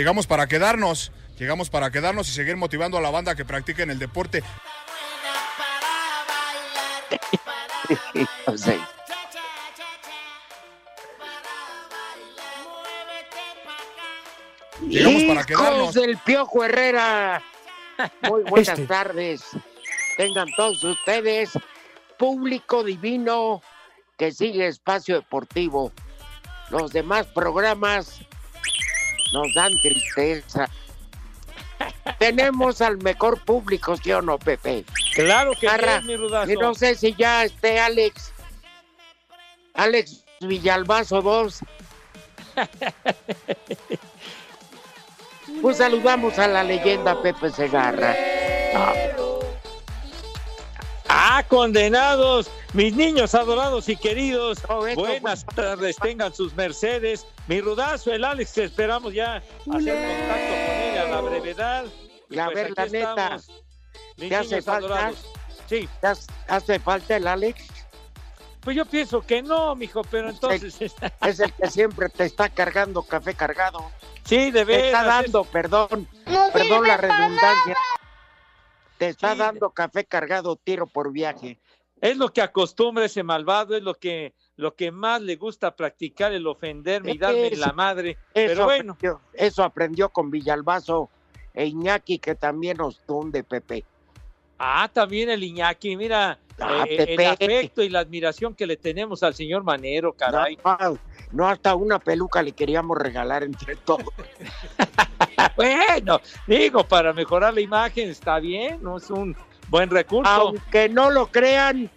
Llegamos para quedarnos, llegamos para quedarnos y seguir motivando a la banda que practiquen el deporte. Llegamos para quedarnos. del Piojo Herrera. Muy buenas tardes. Tengan todos ustedes, público divino que sigue Espacio Deportivo. Los demás programas nos dan tristeza. Tenemos al mejor público, ¿sí o no, Pepe? Claro que Garra, sí, mi rudazo. Y no sé si ya esté Alex. Alex Villalbazo 2. Pues saludamos a la leyenda Pepe Segarra. Ah, condenados, mis niños adorados y queridos. Esto Buenas fue- tardes, tengan sus mercedes. Mi rudazo, el Alex, esperamos ya hacer contacto con él a la brevedad. Y Y a pues ver, la neta, ¿te hace niños falta? adorados. Sí, ¿te hace- ¿Hace falta el Alex? pues yo pienso que no, mijo, pero entonces, Es el que siempre te está cargando café cargado. sí, de Te está veras. dando, perdón, perdón la redundancia. Te está Sí. dando café cargado tiro por viaje. Es lo que acostumbra ese malvado, es lo que, lo que más le gusta practicar, el ofenderme y darme Eso- la madre. Eso, Pero bueno, aprendió, eso aprendió con Villalbazo e Iñaki, que también nos tunde, Pepe. Ah, también el Iñaki, mira, Ah, eh, el afecto y la admiración que le tenemos al señor Manero, caray. No, no, hasta una peluca le queríamos regalar entre todos. Bueno, digo, para mejorar la imagen está bien, no es un buen recurso. Aunque no lo crean,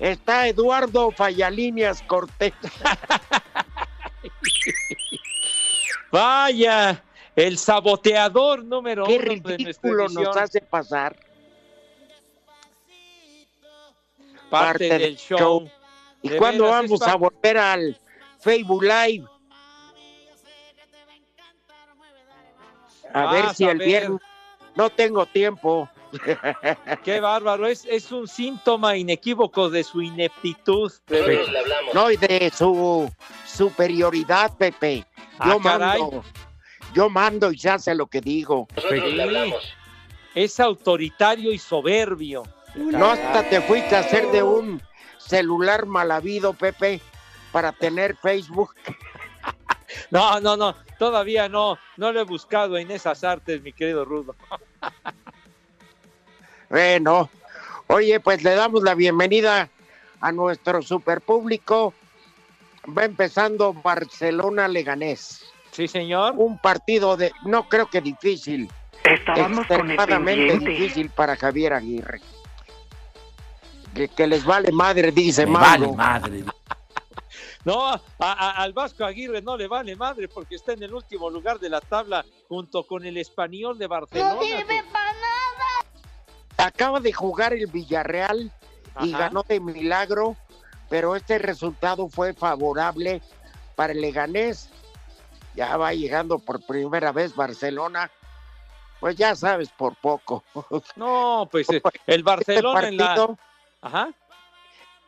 está Eduardo Fallalíneas Cortés. Vaya, el saboteador número Qué uno de nuestra ridículo nos hace pasar. Parte parte del show. show. ¿Y De cuándo vamos a volver al Facebook Live? A Vas ver si a el ver. viernes. No tengo tiempo. Qué bárbaro, es, es un síntoma inequívoco de su ineptitud. Pepe. No, y de su superioridad, Pepe. Yo Ah, caray. mando. Yo mando y se hace lo que digo. Sí. Es autoritario y soberbio. No hasta te fuiste a hacer de un celular mal habido, Pepe, para tener Facebook. No, no, no, todavía no, no lo he buscado en esas artes, mi querido Rudo. Bueno, oye, pues le damos la bienvenida a nuestro super público. Va empezando Barcelona Leganés. Sí, señor. Un partido de, no creo que difícil, Estábamos con el extremadamente difícil para Javier Aguirre. Que, que les vale madre, dice Me Mauro. vale madre. No, a- a- al Vasco Aguirre no le vale madre porque está en el último lugar de la tabla junto con el español de Barcelona. Acaba de jugar el Villarreal y Ajá. ganó de milagro, pero este resultado fue favorable para el Leganés. Ya va llegando por primera vez Barcelona. Pues ya sabes, por poco. No, pues eh, el Barcelona este en la. Ajá.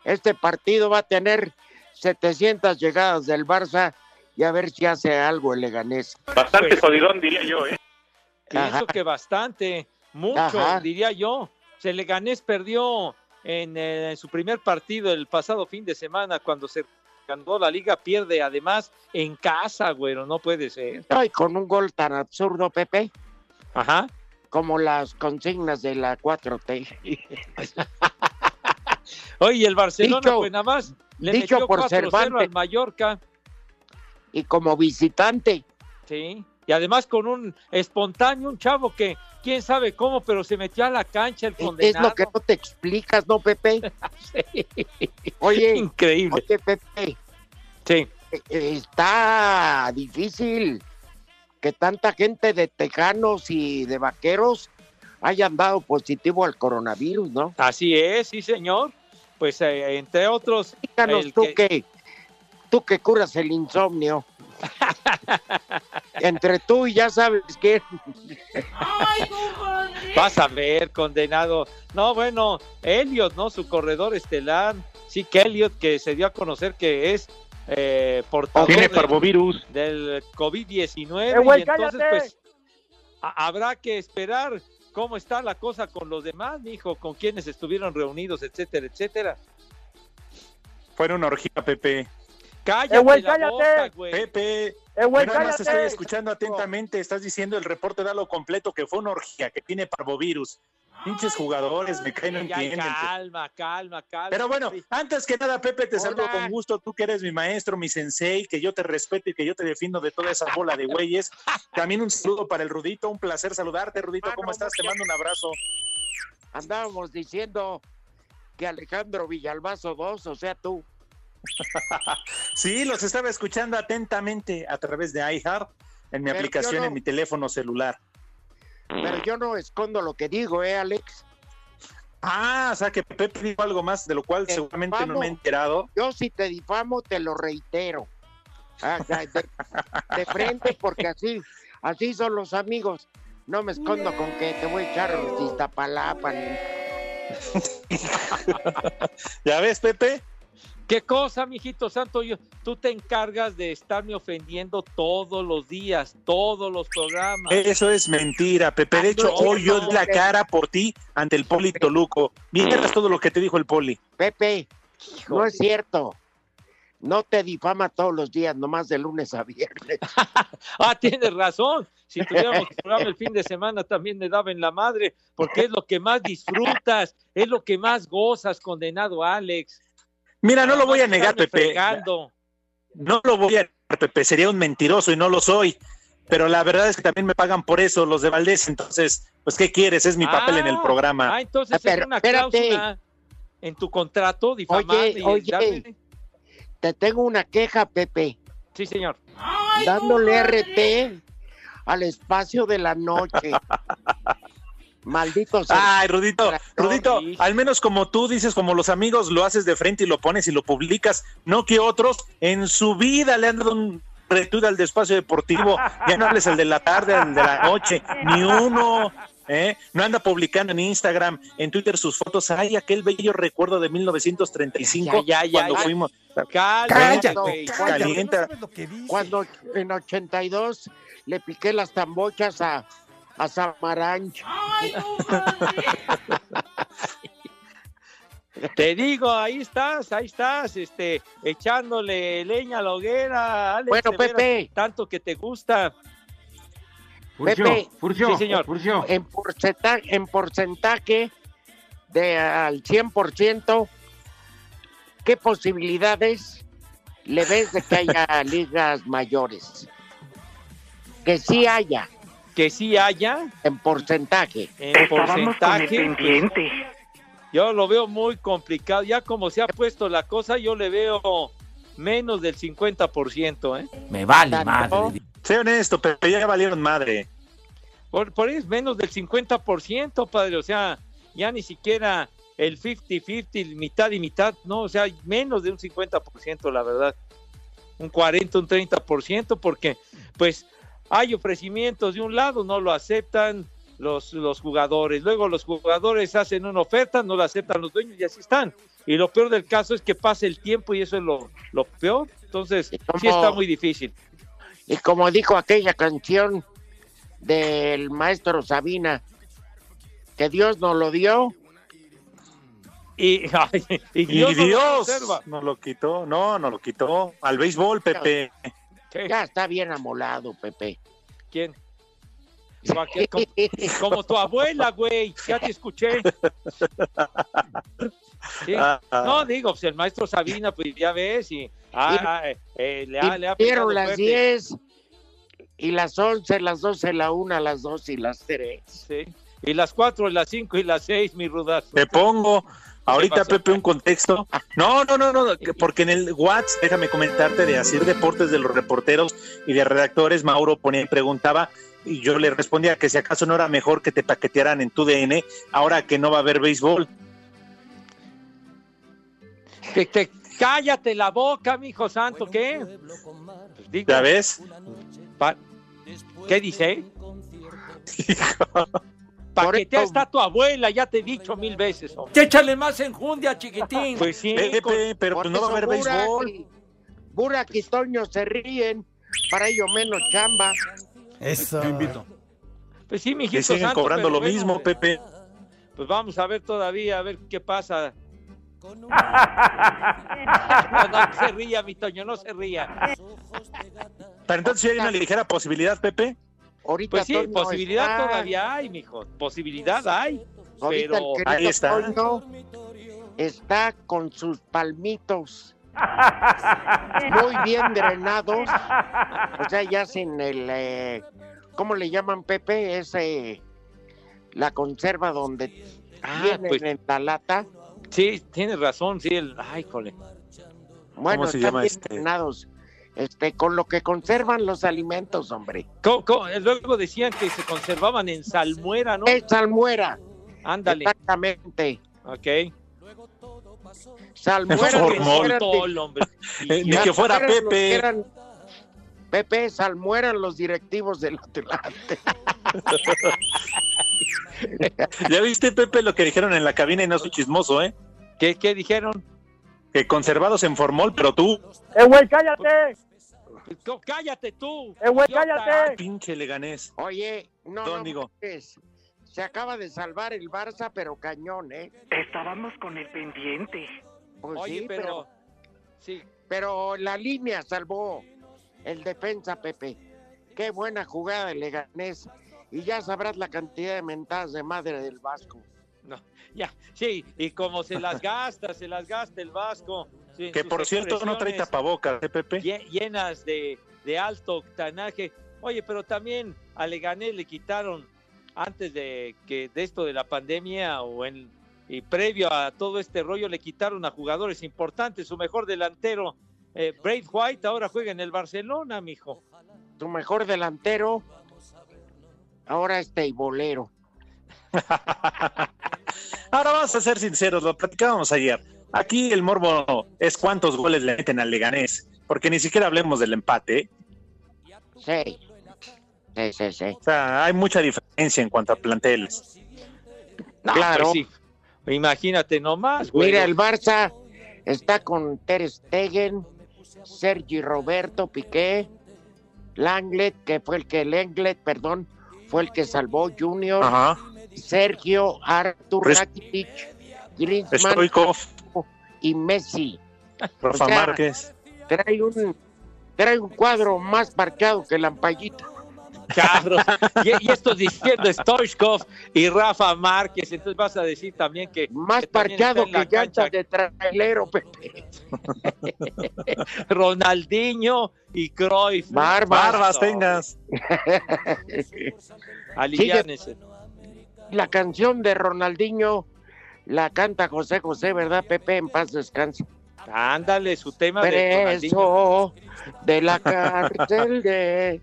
este partido va a tener 700 llegadas del Barça y a ver si hace algo el Leganés. Bastante Pues- jodidón, diría yo, ¿eh? Pienso que bastante, mucho, Ajá. diría yo. Se le Leganés perdió en, eh, en su primer partido el pasado fin de semana cuando se ganó la liga, pierde además en casa, güero, no puede ser. Ay, con un gol tan absurdo, Pepe, Ajá. como las consignas de la 4T. Oye, el Barcelona, Dicho- pues nada más le dicho metió por 4-0 Cervantes. al Mallorca, Y como visitante, sí. Y además con un espontáneo, un chavo que quién sabe cómo, pero se metió a la cancha el es condenado. lo que no te explicas, ¿no, Pepe? Sí. Oye, Increíble. oye, Pepe, Sí. eh, está difícil que tanta gente de tejanos y de vaqueros hayan dado positivo al coronavirus, ¿no? Así es, sí, señor. Pues eh, entre otros, Díganos tú que- que... tú que curas el insomnio. Entre tú y ya sabes quién. vas a ver, condenado. No, bueno, Elliot, ¿no? Su corredor estelar. Sí, que Elliot, que se dio a conocer que es eh, portador Tiene parvovirus. del COVID-19. ¡Eh, güey, y entonces, cállate! pues, a- habrá que esperar cómo está la cosa con los demás, mijo, con quienes estuvieron reunidos, etcétera, etcétera. Fue una orgía, Pepe. Cállate ¡Eh, güey, la cállate! boca, güey. Pepe, Eh, güey, yo nada más estoy cállate. escuchando atentamente. Estás diciendo el reporte da lo completo que fue una orgía, que tiene parvovirus. Pinches jugadores, me caen, no entienden. calma, calma, calma. Pero bueno, antes que nada, Pepe, te saludo con gusto. Tú que eres mi maestro, mi sensei, que yo te respeto y que yo te defiendo de toda esa bola de güeyes. También un saludo para el Rudito, un placer saludarte, Rudito. ¿Cómo estás? Te mando un abrazo. Andábamos diciendo que Alejandro Villalbazo 2, o sea, tú. Sí, los estaba escuchando atentamente a través de iHeart en mi Pero aplicación no- en mi teléfono celular. Pero yo no escondo lo que digo, ¿eh, Alex? Ah, o sea que Pepe dijo algo más de lo cual seguramente no me he enterado. Yo si te difamo, te lo reitero. Ah, de, de frente, porque así, así son los amigos. No me escondo con que te voy a echar los Iztapalapa, ni- ¿Ya ves, Pepe? ¿Qué cosa, mijito santo? Yo, tú te encargas de estarme ofendiendo todos los días, todos los programas. Eso es mentira, Pepe. De hecho, no, hoy yo di la cara por ti ante el Poli Toluco. Vieras todo lo que te dijo el Poli. Pepe, no es cierto. No te difama todos los días, nomás de lunes a viernes. Ah, tienes razón. Si tuviéramos programa el fin de semana también me daba en la madre, porque es lo que más disfrutas, es lo que más gozas, condenado Alex. Mira, no lo voy a negar, Pepe. fregando. No lo voy a negar, Pepe. Sería un mentiroso y no lo soy. Pero la verdad es que también me pagan por eso los de Valdés. Entonces, pues, ¿qué quieres? Es mi papel en el Ah, programa. Ah, entonces Pero, es una espérate. cláusula en tu contrato difamarme Oye, y oye. Te tengo una queja, Pepe. Sí, señor. Dándole RT al espacio de la noche. Maldito sea. Ay, Rudito, Rudito, al menos como tú dices, como los amigos, lo haces de frente y lo pones y lo publicas, no que otros en su vida le han dado un retweet al de espacio deportivo, ya no hables el de la tarde, el de la noche, ni uno, ¿eh? No anda publicando en Instagram, en Twitter sus fotos, ay, aquel bello recuerdo de 1935, Ya, ya, ya, cuando ya. fuimos, Cállate, cállate. calienta, Cuando en 82 le piqué las tambochas a, a Samaranch. Te digo, ahí estás, ahí estás, este, echándole leña a la hoguera, Alex, Bueno, veras, Pepe. tanto que te gusta. Pepe, Sí, señor. en porcentaje, en porcentaje de al 100%, ¿qué posibilidades le ves de que haya ligas mayores? Que sí haya, Que sí haya en porcentaje. en porcentaje. pues, yo lo veo muy complicado. Ya como se ha puesto la cosa, yo le veo menos del 50%, ¿eh? Me vale Tanto. madre. sé honesto, Pepe, ya valieron madre. Por, por ahí es menos del 50%, padre. O sea, ya ni siquiera el 50-50, mitad y mitad, no, o sea, menos de un 50%, la verdad. Un 40, un 30%, porque pues hay ofrecimientos de un lado, no lo aceptan los, los jugadores. Luego los jugadores hacen una oferta, no la aceptan los dueños y así están. Y lo peor del caso es que pasa el tiempo y eso es lo, lo peor. Entonces, ¿Y sí está muy difícil. Y como dijo aquella canción del maestro Sabina, que Dios nos lo dio Y, ay, y Y Dios, Dios, no lo conserva. no lo quitó, no, no lo quitó. Al béisbol, Pepe. ¿Qué? Ya está bien amolado, Pepe. ¿Quién? Como, como tu abuela, güey. Ya te escuché. Sí. Ah, ah. No, digo, pues el maestro Sabina, pues ya ves, y ah, eh, eh, le ha, le ha las fuerte. 10 y las 11, las 12, la 1, las 2 y las 3. Sí. Y las cuatro, las cinco y las seis, mi rudazo. Te pongo ahorita? Pepe, un contexto. No, no, no, no, que- porque en el WhatsApp, déjame comentarte de Asir Deportes de los reporteros y de redactores, Mauro ponía y preguntaba, y yo le respondía que si acaso no era mejor que te paquetearan en tu DN, ahora que no va a haber béisbol. Que te cállate la boca, mi hijo santo, ¿qué? Pues digo, ¿Ya ves? ¿Qué dice? Por Paquetea está tu abuela, ya te he dicho mil veces. hombre. Échale más enjundia, chiquitín. Pues sí, Pepe, pero pues no va a haber béisbol. Burak y Toño se ríen, para ello menos chamba. Eso. pues sí, mi Que hijito siguen santo, cobrando pero lo bueno, mismo, Pepe. Pues vamos a ver todavía, a ver qué pasa. No, no se ría, mi Toño, no se ría. Pero entonces sí hay una ligera posibilidad, Pepe. Ahorita Pues sí, Toño posibilidad está- todavía hay, mijo. Posibilidad hay. Ahorita Pero el querido ahí está. Toño está con sus palmitos muy bien drenados. O sea, ya sin el. eh, ¿Cómo le llaman, Pepe? Ese. La conserva donde Ah, viene pues en la lata. sí, tienes razón, sí. El... Ay, jole. Bueno, se están llama bien este? drenados. Este, con lo que conservan los alimentos, hombre. ¿Cómo- cómo? Luego decían que se conservaban en salmuera, ¿no? Es salmuera, Ándale. exactamente. Ok. Salmuera. Por que mol. eran de- Tol, hombre. Eh, ni que fuera Pepe. eran- Pepe, salmueran los directivos del Atlante. ¿Ya viste, Pepe, lo que dijeron en la cabina y no soy chismoso, eh? ¿Qué, qué dijeron? Que conservados en formol, pero tú, ¡Eh, güey, cállate! Cállate tú. ¡Eh, güey, cállate! pinche Leganés. Oye, no, no digo. manches. Se acaba de salvar el Barça, pero cañón, ¿eh? Estábamos con el pendiente. Pues Oye, sí, pero... pero... Sí, pero la línea salvó el defensa, Pepe. Qué buena jugada de Leganés. Y ya sabrás la cantidad de mentadas de madre del Vasco. Ya, sí, y como se las gasta, se las gasta el Vasco. Que por cierto no trae tapabocas, ¿eh, Pepe? lle- Llenas de, de alto octanaje. Oye, pero también a Leganés le quitaron, antes de que de esto de la pandemia o en y previo a todo este rollo, le quitaron a jugadores importantes. Su mejor delantero, eh, Brave White, ahora juega en el Barcelona, mijo. Tu mejor delantero, ahora es teibolero. Ahora vamos a ser sinceros, lo platicábamos ayer. Aquí el morbo es cuántos goles le meten al Leganés, porque ni siquiera hablemos del empate. Sí. Sí, sí, sí. O sea, hay mucha diferencia en cuanto a planteles. No, Claro. pues sí. Imagínate nomás, güey. Mira, el Barça está con Ter Stegen, Sergi Roberto Piqué, Langlet, que fue el que Lenglet, perdón, fue el que salvó Junior, Ajá. Sergio, Artur Res- Rakitic, Griezmann Stoikov, y Messi. Rafa o sea, Márquez. Trae un, trae un cuadro más marcado que Lampallita. Cabrón. Y, y esto diciendo Stoichkov y Rafa Márquez, entonces vas a decir también que Más que parqueado que llantas cancha de trailero, Pepe. Ronaldinho y Cruyff. Barbas. Barbas tengas. Aliviánense. La canción de Ronaldinho la canta José José, ¿verdad, Pepe? En paz descanse. Ándale, su tema de Ronaldinho. Preso de la cárcel de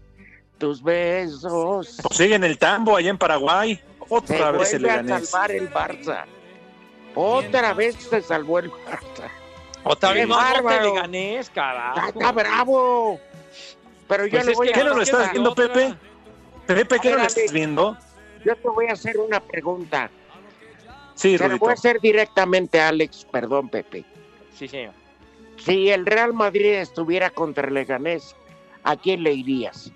tus besos. Pues sigue en el tambo allá en Paraguay. Se Otra vez vuelve a Leganés. salvar el Barça. Otra vez se salvó el Barça. Otra vez no, no te bárbaro. le Está, carajo. está bravo. Pero yo Pues le es voy que a ¿Qué no lo estás viendo. Pepe? Pepe, ¿qué no lo estás viendo? Yo te voy a hacer una pregunta. Sí, Se la voy a hacer directamente a Alex, perdón, Pepe. Sí, señor. Si el Real Madrid estuviera contra el Leganés, ¿a quién le irías?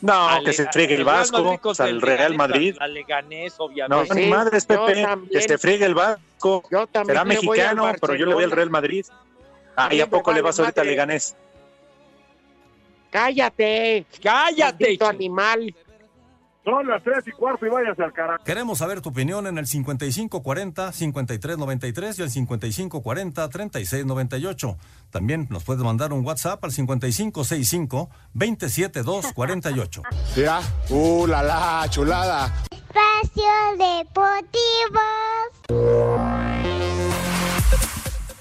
No, Ale- que se friegue el Vasco, Madrid o contra sea, el Real Madrid. A Leganés, No, obviamente. ni sí, madres, Pepe, también. que se friegue el Vasco. Yo también Será al mexicano, pero yo le voy al. Real Madrid. Ah, ¿y a poco le vas ahorita a madre. Leganés? Cállate, ¡Cállate! maldito animal. Son las tres y cuarto y váyase al carajo. Queremos saber tu opinión en el 5540-5393 y el 5540-3698. También nos puedes mandar un WhatsApp al 5565-27248. Mira, uh, la la, chulada. Espacio Deportivo.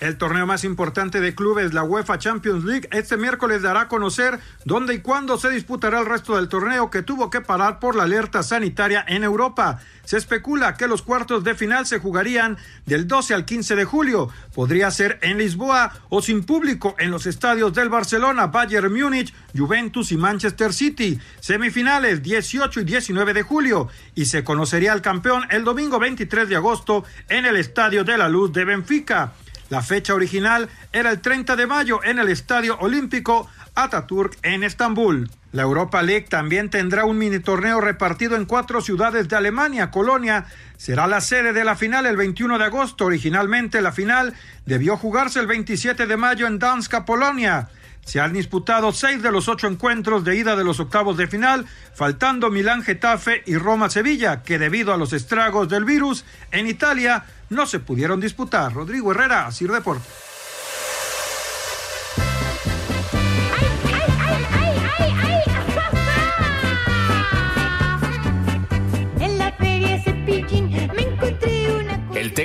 El torneo más importante de clubes, la UEFA Champions League, este miércoles dará a conocer dónde y cuándo se disputará el resto del torneo que tuvo que parar por la alerta sanitaria en Europa. Se especula que los cuartos de final se jugarían del 12 al 15 de julio. Podría ser en Lisboa o sin público en los estadios del Barcelona, Bayern Múnich, Juventus y Manchester City. Semifinales 18 y 19 de julio y se conocería al campeón el domingo 23 de agosto en el Estadio de la Luz de Benfica. La fecha original era el 30 de mayo en el Estadio Olímpico Ataturk en Estambul. La Europa League también tendrá un mini torneo repartido en cuatro ciudades de Alemania. Colonia será la sede de la final el 21 de agosto. Originalmente la final debió jugarse el 27 de mayo en Danska, Polonia. Se han disputado seis de los ocho encuentros de ida de los octavos de final, faltando Milán Getafe y Roma Sevilla, que debido a los estragos del virus en Italia no se pudieron disputar. Rodrigo Herrera, Sir Deport.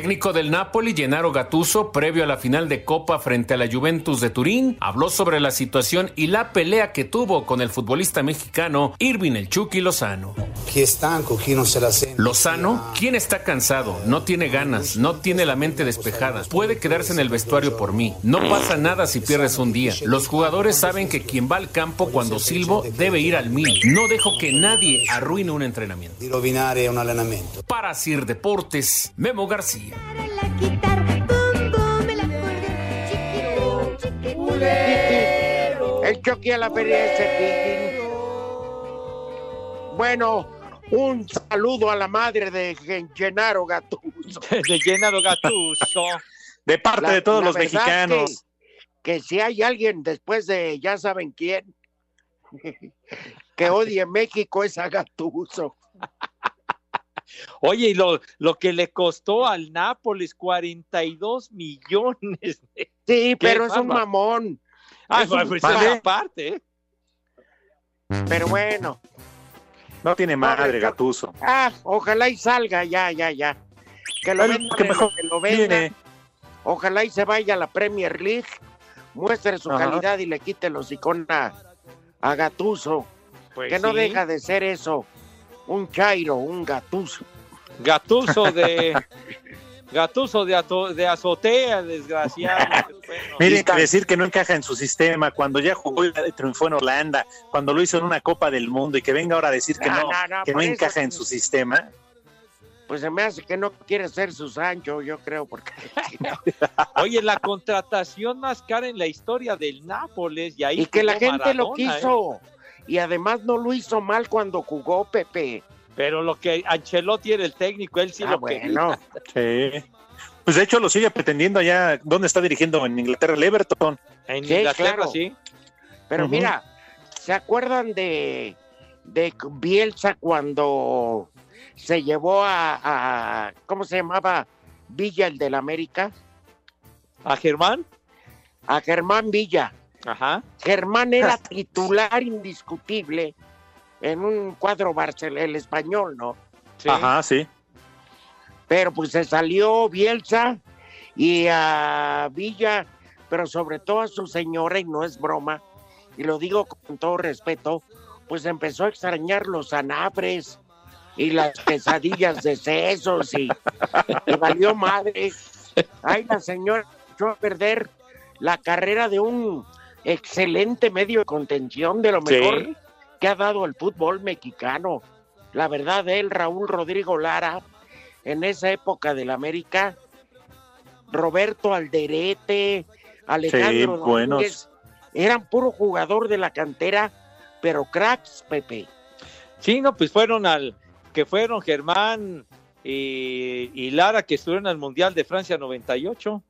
Técnico del Napoli, Gennaro Gattuso, previo a la final de Copa frente a la Juventus de Turín, habló sobre la situación y la pelea que tuvo con el futbolista mexicano Irving El Chucky Lozano. Lozano, ¿quién está cansado? No tiene ganas, no tiene la mente despejada. Puede quedarse en el vestuario por mí. No pasa nada si pierdes un día. Los jugadores saben que quien va al campo cuando silbo debe ir al mil. No dejo que nadie arruine un entrenamiento. Para Sir Deportes, Memo García. El choque a la feria de Cepillín. Bueno, un saludo a la madre de Gen- Gennaro Gattuso. De Gennaro Gattuso. De parte La- de todos la los mexicanos. Que, que si hay alguien después de ya saben quién que odie México es a Gattuso. Oye, y lo, lo que le costó al Nápoles, 42 millones. de- Sí, pero es un mamón. Ah, Es un pues pa- esa parte, ¿eh? Pero bueno. No tiene madre, Gatuso. Ah, ojalá y salga, ya, ya, ya. Que lo El vendan, que mejor que lo viene. Ojalá y se vaya a la Premier League, muestre su Ajá. calidad y le quite los hocicón a, a Gatuso. Pues que no deja de ser eso. Un chairo, un gatuso. Gatuso de. Gatuso de, ato- de azotea, desgraciado. Bueno, Miren, que decir que no encaja en su sistema, cuando ya jugó y triunfó en Holanda, cuando lo hizo en una Copa del Mundo y que venga ahora a decir que No, no, no, no, que no eso encaja en su sistema. Pues se me hace que no quiere ser su Sancho, yo creo, porque Oye, la contratación más cara en la historia del Nápoles. Y, ahí y que la gente lo Maradona, ¿eh? Y además no lo hizo mal cuando jugó Pepe. Pero lo que Ancelotti era el técnico, él sí Ah, lo bueno. quería. Sí. Pues de hecho lo sigue pretendiendo allá. ¿Dónde está dirigiendo? En Inglaterra, el Everton. En Sí, Inglaterra, claro. sí. Pero mira, ¿se acuerdan de, de Bielsa cuando se llevó a, a- ¿cómo se llamaba? Villa, el del América. ¿A Germán? A Germán Villa. Ajá. Germán era titular indiscutible en un cuadro Barcelona, el español, ¿no? Sí. Ajá, sí. Pero pues se salió Bielsa y a Villa, pero sobre todo a su señora, y no es broma, y lo digo con todo respeto, pues empezó a extrañar los anafres y las quesadillas de sesos y, y valió madre. Ay, la señora echó a perder la carrera de un excelente medio de contención, de lo Sí. mejor que ha dado el fútbol mexicano. La verdad, él, Raúl Rodrigo Lara, en esa época del América, Roberto Alderete, Alejandro Sí. Domínguez, eran puro jugador de la cantera, pero cracks, Pepe. Sí, no, pues fueron al, que fueron Germán y, y Lara que estuvieron al Mundial de Francia 98.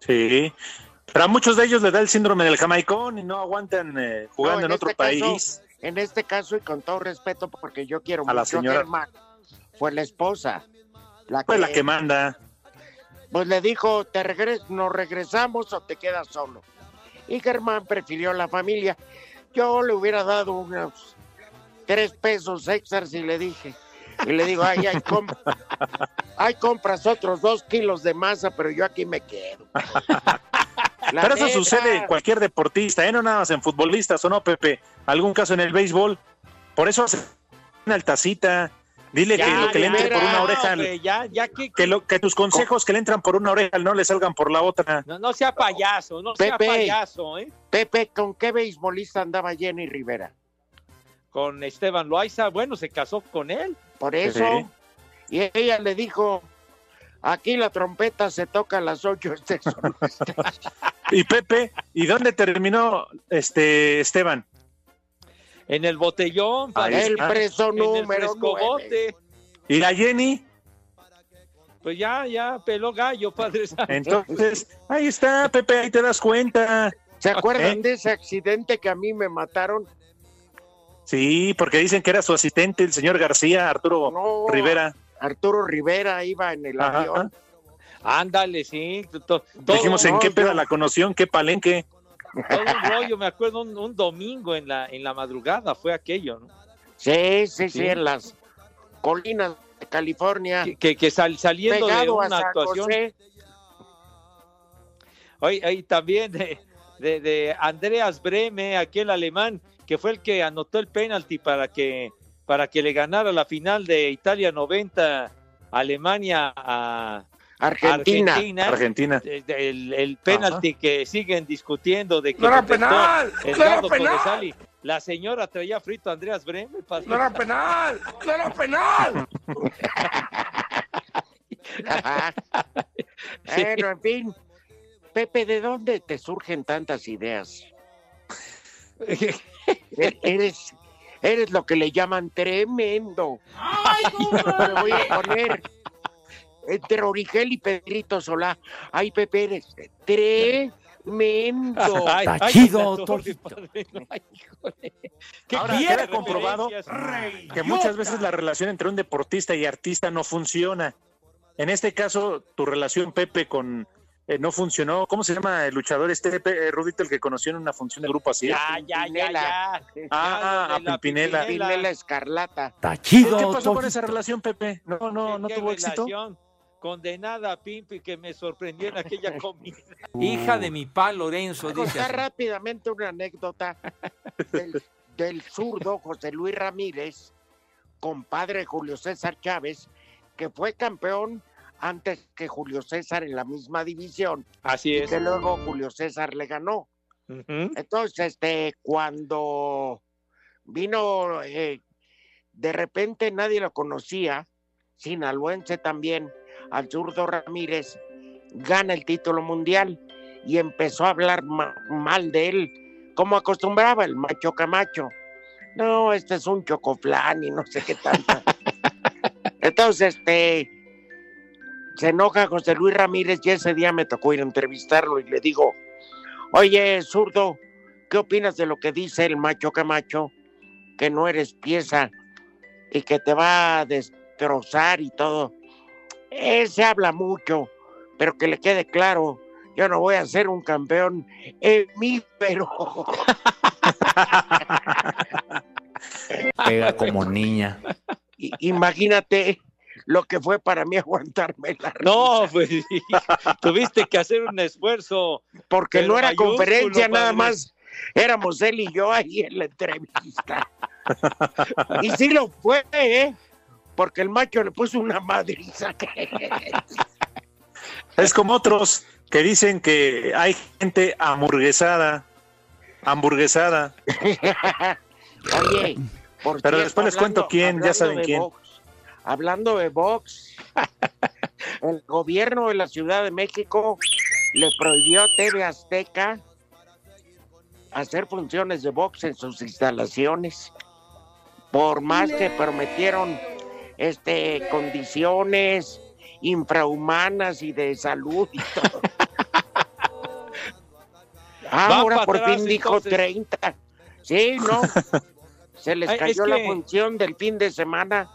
Sí. Pero a muchos de ellos le da el síndrome del jamaicón y no aguantan eh, jugando No, en, otro este caso- país. en este caso, y con todo respeto, porque yo quiero A la mucho señora. Germán, fue la esposa. La Pues la que manda. Pues le dijo, ¿te regres ¿nos regresamos o te quedas solo? Y Germán prefirió la familia. Yo le hubiera dado unos tres pesos extras y le dije, y le digo, ay, ay, ay, compras otros dos kilos de masa, pero yo aquí me quedo. La Pero eso neta. sucede en cualquier deportista, ¿eh? no nada más en futbolistas o no, Pepe. Algún caso en el béisbol. Por eso hace una altacita. Dile que lo que le entre por una oreja, hombre, ya, ya que, que, lo, que tus consejos que le entran por una oreja no le salgan por la otra. no, no sea payaso, no sea payaso, ¿eh? Pepe, ¿con qué beisbolista andaba Jenny Rivera? Con Esteban Loaiza, bueno, se casó con él. Por eso. Y ella le dijo, aquí la trompeta se toca a las ocho. este son nuestras". Y Pepe, ¿y dónde terminó este Esteban? En el botellón, Ahí padre. El preso en el número nueve. frescobote. ¿Y la Jenny? Pues ya, ya peló gallo, padre. santo. Entonces, ahí está, Pepe, ahí te das cuenta. ¿Se acuerdan ¿Eh? de ese accidente que a mí me mataron? Sí, porque dicen que era su asistente, el señor García, Arturo No, Rivera. Arturo Rivera iba en el Ajá. avión. Ándale, sí. to- to- todo, Dijimos en no, qué peda yo- la conoció, en qué palenque. todo un rollo, me acuerdo un, un domingo en la, en la madrugada fue aquello, ¿no? Sí, sí, sí, Sí. en las colinas de California. Que, que, que sal- saliendo de una actuación. José. Hoy, ahí también de, de, de Andreas Breme, aquel alemán, que fue el que anotó el penalti para que, para que le ganara la final de Italia 90, Alemania a Argentina. Argentina. Argentina. Eh, El, el penalti que siguen discutiendo de que ¡No era penal! ¡No era penal! Codesali. La señora traía frito a Andreas Breme. padre. ¡No era penal! ¡No era penal! Sí. Bueno, en fin. Pepe, ¿de dónde te surgen tantas ideas? E- Eres, eres lo que le llaman tremendo. Me voy a poner entre Origel y Pedrito Solá. Ay, Pepe, eres tremendo. Ay, Está ay, chido, ay, Ahora bien queda comprobado que muchas veces la relación entre un deportista y artista no funciona. En este caso, tu relación, Pepe, con eh, no funcionó. ¿Cómo se llama el luchador este, eh, Rudito, el que conoció en una función de grupo así? Ya, ya, ya, ya. Ah, a la Pimpinela. Pinela Escarlata. Está ¿Qué pasó con esa relación, Pepe? No, no, no ¿Qué tuvo éxito. relación? Condenada a Pimpi que me sorprendió en aquella comida. Hija de mi pa Lorenzo, dice. rápidamente una anécdota del, del zurdo José Luis Ramírez, compadre de Julio César Chávez, que fue campeón antes que Julio César en la misma división, Así y es. que luego Julio César le ganó. Entonces, este, cuando vino, eh, de repente nadie lo conocía, sinaloense también, al zurdo Ramírez, gana el título mundial y empezó a hablar ma- mal de él, como acostumbraba el macho camacho. No, este es un chocoflán y no sé qué tanto. Entonces, este, se enoja José Luis Ramírez y ese día me tocó ir a entrevistarlo y le digo, oye, zurdo, ¿qué opinas de lo que dice el macho Camacho? Que no eres pieza y que te va a destrozar y todo. Ese habla mucho, pero que le quede claro, yo no voy a ser un campeón hemífero. Pega como niña. Imagínate lo que fue para mí aguantarme la No, pues tuviste que hacer un esfuerzo. porque no era conferencia, nada más éramos él y yo ahí en la entrevista. y sí lo fue, ¿eh? Porque el macho le puso una madriza. Es como otros que dicen que hay gente hamburguesada, hamburguesada. Oye, por Pero cierto, después les cuento quién, ya saben quién. box, hablando de box, el gobierno de la Ciudad de México le prohibió a TV Azteca hacer funciones de box en sus instalaciones. por más que prometieron este condiciones infrahumanas y de salud y todo. Ahora para por fin dijo entonces. 30. Sí, no. Se les Ay, es cayó la función del fin de semana.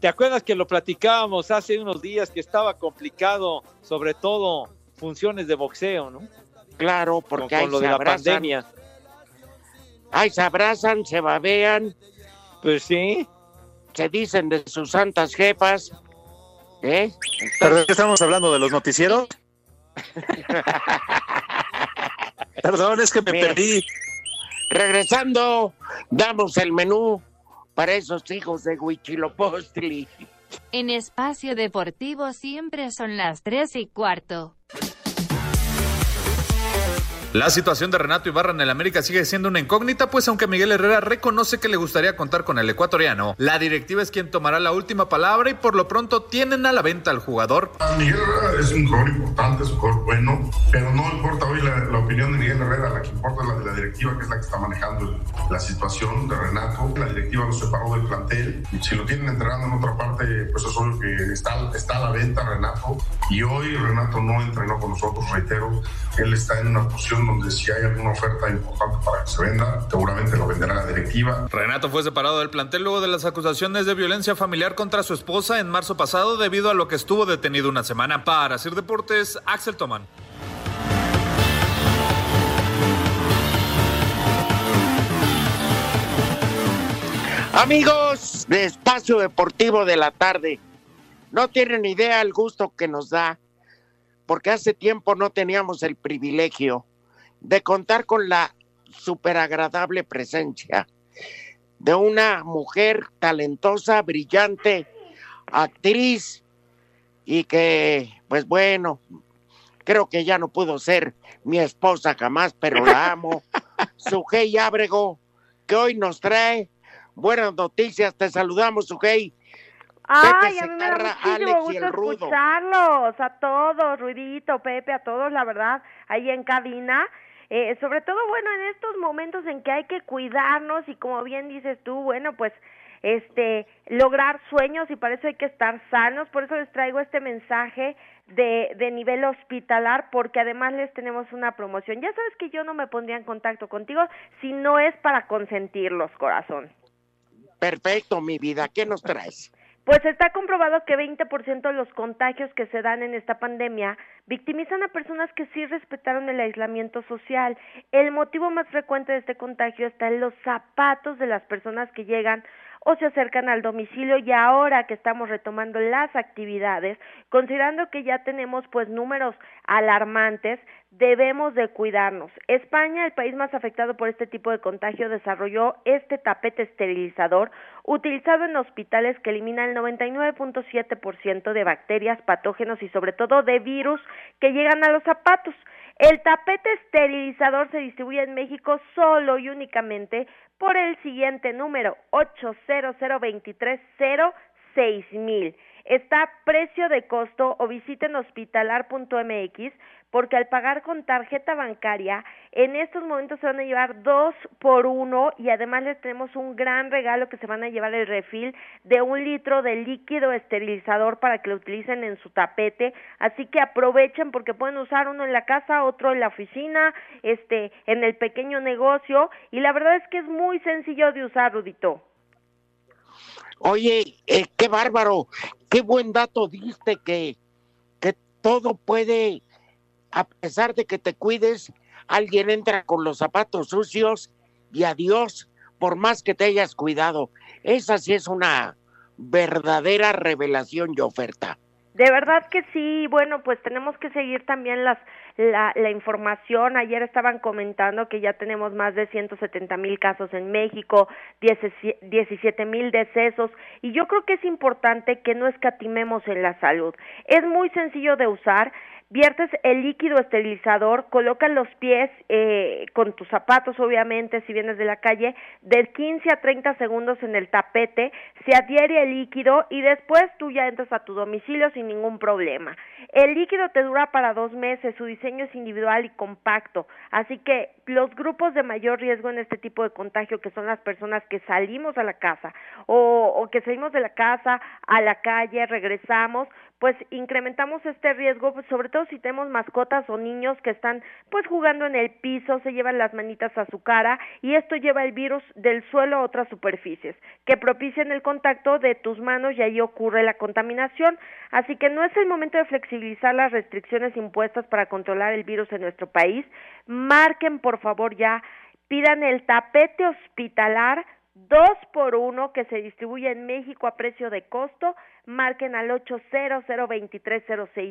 ¿Te acuerdas que lo platicábamos hace unos días que estaba complicado, sobre todo funciones de boxeo, ¿no? Claro, porque con lo se de la pandemia. Ay, se abrazan, se babean, Pues sí. se dicen de sus santas jefas. ¿Eh? ¿Pero de qué estamos hablando? ¿De los noticieros? Perdón, es que me Mira. perdí. Regresando, damos el menú para esos hijos de Huichilopostli. En espacio deportivo siempre son las 3 y cuarto. La situación de Renato Ibarra en el América sigue siendo una incógnita, pues aunque Miguel Herrera reconoce que le gustaría contar con el ecuatoriano, la directiva es quien tomará la última palabra y por lo pronto tienen a la venta al jugador. Miguel Herrera es un jugador importante, es un jugador bueno, pero no importa hoy la, opinión de Miguel Herrera, la que importa es la de la directiva, que es la que está manejando la situación de Renato. La directiva lo separó del plantel y si lo tienen entrenando en otra parte, pues es obvio que está, está a la venta Renato. Y hoy Renato no entrenó con nosotros, reitero, él está en una posición donde si hay alguna oferta importante para que se venda, seguramente lo venderá la directiva. Renato fue separado del plantel luego de las acusaciones de violencia familiar contra su esposa en marzo pasado debido a lo que estuvo detenido una semana. Para Sir Deportes, Axel Toman. Amigos de Espacio Deportivo de la Tarde, no tienen idea el gusto que nos da, porque hace tiempo no teníamos el privilegio de contar con la super agradable presencia de una mujer talentosa, brillante, actriz y que, pues bueno, creo que ya no pudo ser mi esposa jamás, pero la amo. Sujei Ábrego, que hoy nos trae buenas noticias. Te saludamos, Sujei. Ay, Pepe a mí me da muchísimo gusto escucharlos, a todos, Ruidito, Pepe, a todos, la verdad, ahí en cabina. Eh, sobre todo, bueno, en estos momentos en que hay que cuidarnos y como bien dices tú, bueno, pues este lograr sueños y para eso hay que estar sanos, por eso les traigo este mensaje de, de nivel hospitalar porque además les tenemos una promoción. Ya sabes que yo no me pondría en contacto contigo si no es para consentirlos, corazón. Perfecto, mi vida. ¿Qué nos traes? Pues está comprobado que 20% de los contagios que se dan en esta pandemia victimizan a personas que sí respetaron el aislamiento social. El motivo más frecuente de este contagio está en los zapatos de las personas que llegan o se acercan al domicilio y ahora que estamos retomando las actividades, considerando que ya tenemos pues números alarmantes, debemos de cuidarnos. España, el país más afectado por este tipo de contagio, desarrolló este tapete esterilizador utilizado en hospitales que elimina el 99.7% de bacterias, patógenos y sobre todo de virus que llegan a los zapatos. El tapete esterilizador se distribuye en México solo y únicamente por el siguiente número 800 Está precio de costo o visiten hospitalar.mx porque al pagar con tarjeta bancaria en estos momentos se van a llevar dos por uno y además les tenemos un gran regalo que se van a llevar el refil de un litro de líquido esterilizador para que lo utilicen en su tapete. Así que aprovechen porque pueden usar uno en la casa otro en la oficina este en el pequeño negocio. Y la verdad es que es muy sencillo de usar Rudito. Oye, eh, qué bárbaro, qué buen dato diste que, que todo puede, a pesar de que te cuides, alguien entra con los zapatos sucios y adiós, por más que te hayas cuidado. Esa sí es una verdadera revelación y oferta. De verdad que sí, bueno, pues tenemos que seguir también las la, la información. Ayer estaban comentando que ya tenemos más de 170 mil casos en México, 17 mil decesos, y yo creo que es importante que no escatimemos en la salud. Es muy sencillo de usar, viertes el líquido esterilizador, colocas los pies eh, con tus zapatos, obviamente, si vienes de la calle, de 15 a 30 segundos en el tapete, se adhiere el líquido y después tú ya entras a tu domicilio sin ningún problema. El líquido te dura para dos meses, su diseño es individual y compacto, así que los grupos de mayor riesgo en este tipo de contagio, que son las personas que salimos a la casa o, o que salimos de la casa a la calle, regresamos, pues incrementamos este riesgo, pues, sobre todo si tenemos mascotas o niños que están pues jugando en el piso, se llevan las manitas a su cara y esto lleva el virus del suelo a otras superficies que propician el contacto de tus manos y ahí ocurre la contaminación. Así que no es el momento de flexibilizar las restricciones impuestas para controlar el virus en nuestro país. Marquen por favor ya, pidan el tapete hospitalar dos por uno que se distribuye en México a precio de costo, marquen al 800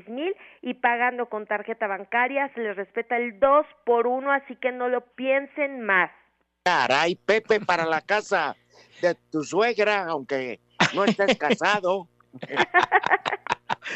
mil y pagando con tarjeta bancaria se les respeta el dos por uno, así que no lo piensen más. Caray, Pepe, para la casa de tu suegra, aunque no estés casado,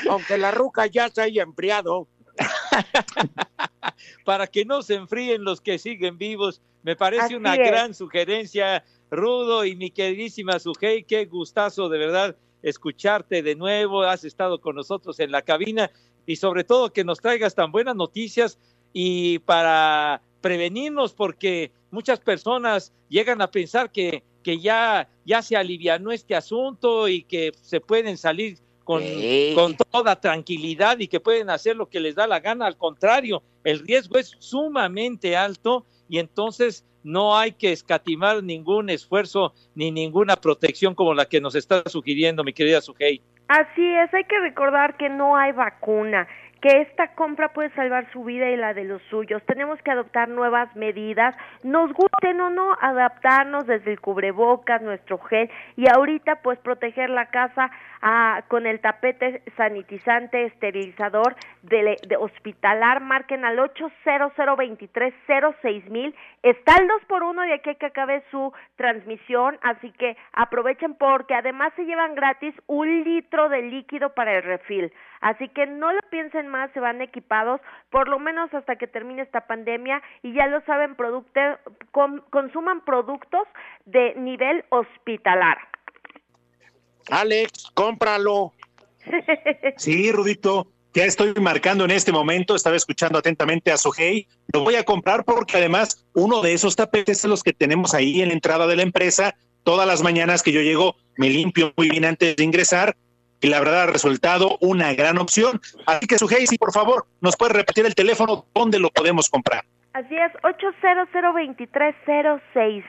aunque la ruca ya se haya enfriado. Para que no se enfríen los que siguen vivos, me parece Así una es. gran sugerencia, Rudo y mi queridísima Sujei, qué gustazo de verdad escucharte de nuevo, has estado con nosotros en la cabina y sobre todo que nos traigas tan buenas noticias y para prevenirnos porque muchas personas llegan a pensar que, que ya, ya se alivianó este asunto y que se pueden salir con, Sí. con toda tranquilidad y que pueden hacer lo que les da la gana. Al contrario, el riesgo es sumamente alto y entonces no hay que escatimar ningún esfuerzo ni ninguna protección como la que nos está sugiriendo mi querida Sujei. Así es, hay que recordar que no hay vacuna, que esta compra puede salvar su vida y la de los suyos. Tenemos que adoptar nuevas medidas, nos gusten o no, adaptarnos desde el cubrebocas, nuestro gel y ahorita pues proteger la casa ah, con el tapete sanitizante esterilizador de, de hospitalar. Marquen al 800 mil. Está el 2 por 1 de aquí que acabe su transmisión, así que aprovechen porque además se llevan gratis un litro de líquido para el refil. Así que no lo piensen más, se van equipados por lo menos hasta que termine esta pandemia y ya lo saben, producte- con- consuman productos de nivel hospitalar. Alex, cómpralo. Sí, Rudito, ya estoy marcando en este momento, estaba escuchando atentamente a Sojei, lo voy a comprar porque además uno de esos tapetes es los que tenemos ahí en la entrada de la empresa, todas las mañanas que yo llego me limpio muy bien antes de ingresar y la verdad ha resultado una gran opción. Así que Sujei, si por favor nos puede repetir el teléfono, ¿dónde lo podemos comprar? Así es, 800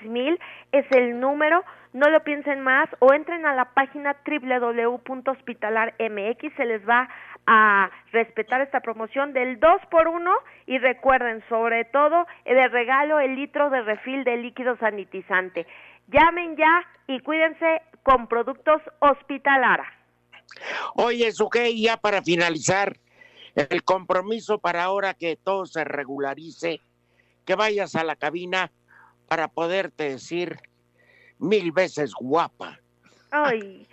mil es el número, no lo piensen más o entren a la página www.hospitalarmx, se les va a respetar esta promoción del 2 por 1 y recuerden sobre todo eh, de regalo el litro de refil de líquido sanitizante. Llamen ya y cuídense con productos hospitalara. Oye, Sujei, ya para finalizar, el compromiso para ahora que todo se regularice, que vayas a la cabina para poderte decir mil veces guapa. Ay,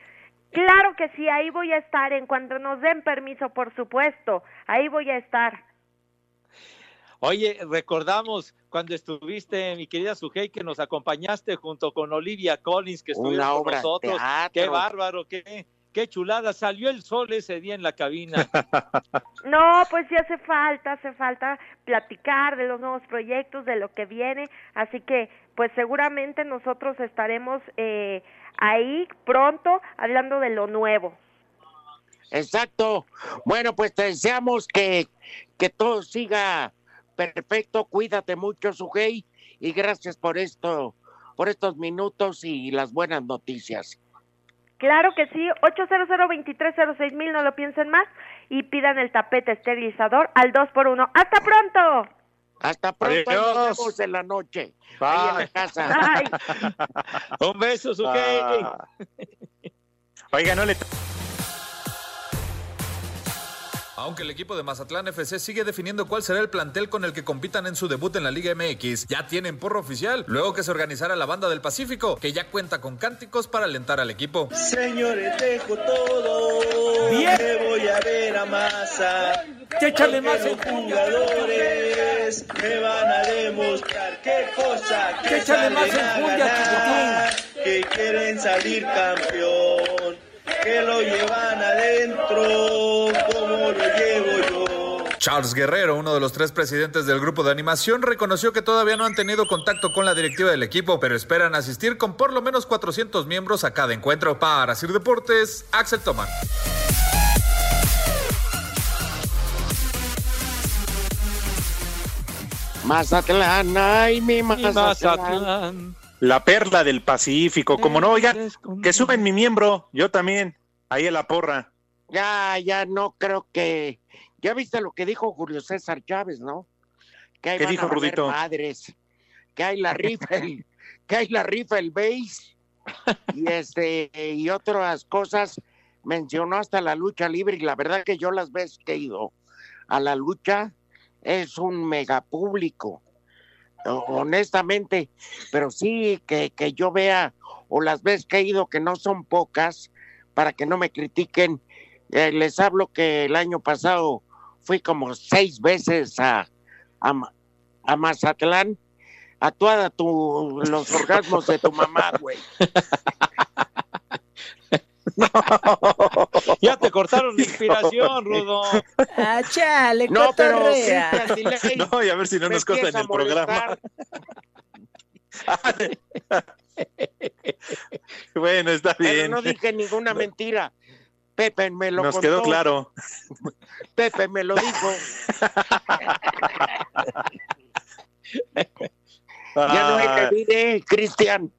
claro que sí, ahí voy a estar en cuanto nos den permiso, por supuesto, ahí voy a estar. Oye, recordamos cuando estuviste, mi querida Sujei, que nos acompañaste junto con Olivia Collins, que Una con nosotros. teatro. Qué bárbaro, qué, qué chulada. Salió el sol ese día en la cabina. No, pues sí hace falta, hace falta platicar de los nuevos proyectos, de lo que viene, así que pues seguramente nosotros estaremos eh, ahí pronto hablando de lo nuevo. Exacto. Bueno, pues te deseamos que, que todo siga perfecto. Cuídate mucho, Sujei, y gracias por esto, por estos minutos y las buenas noticias. Claro que sí, 800 mil, no lo piensen más y pidan el tapete esterilizador al 2 por 1 ¡Hasta pronto! Hasta pronto, nos vemos en la noche, ahí en la casa. Ay. Un beso. Ah. Oiga, no le Aunque el equipo de Mazatlán FC sigue definiendo cuál será el plantel con el que compitan en su debut en la Liga MX, ya tienen porro oficial, luego que se organizara la banda del Pacífico, que ya cuenta con cánticos para alentar al equipo. Señores, dejo todo. Bien. Me voy a ver a masa. Échale más los jugadores me van a demostrar qué cosa que Échale más ganar, que quieren salir campeón, que lo llevan adentro como lo llevo yo. Charles Guerrero, uno de los tres presidentes del grupo de animación, reconoció que todavía no han tenido contacto con la directiva del equipo, pero esperan asistir con por lo menos 400 miembros a cada encuentro. Para Sir Deportes, Axel Toman. Mazatlán, ay, mi Mazatlán. La perla del Pacífico, como no, oigan, que suben mi miembro, yo también, ahí en la porra. Ya, ya no creo que. Ya viste lo que dijo Julio César Chávez, ¿no? Que ahí ¿Qué van dijo, a Rudito? Padres, que hay la rifa, el, que hay la rifa, el base, y este, y otras cosas. Mencionó hasta la lucha libre, y la verdad que yo las veces que he ido a la lucha es un megapúblico. Honestamente, pero sí que, que yo vea, o las veces que he ido, que no son pocas, para que no me critiquen, eh, les hablo que el año pasado fui como seis veces a, a, a Mazatlán, a toda tu, los orgasmos de tu mamá, güey. Ya te cortaron la inspiración, Rudo. Ah, chale, No, pero No, y a ver si no me nos cortan el programa. bueno, está Pero bien. no dije ninguna mentira. Pepe me lo Nos contó. quedó claro. Pepe me lo dijo. Ya no Ah, te diré, Cristian.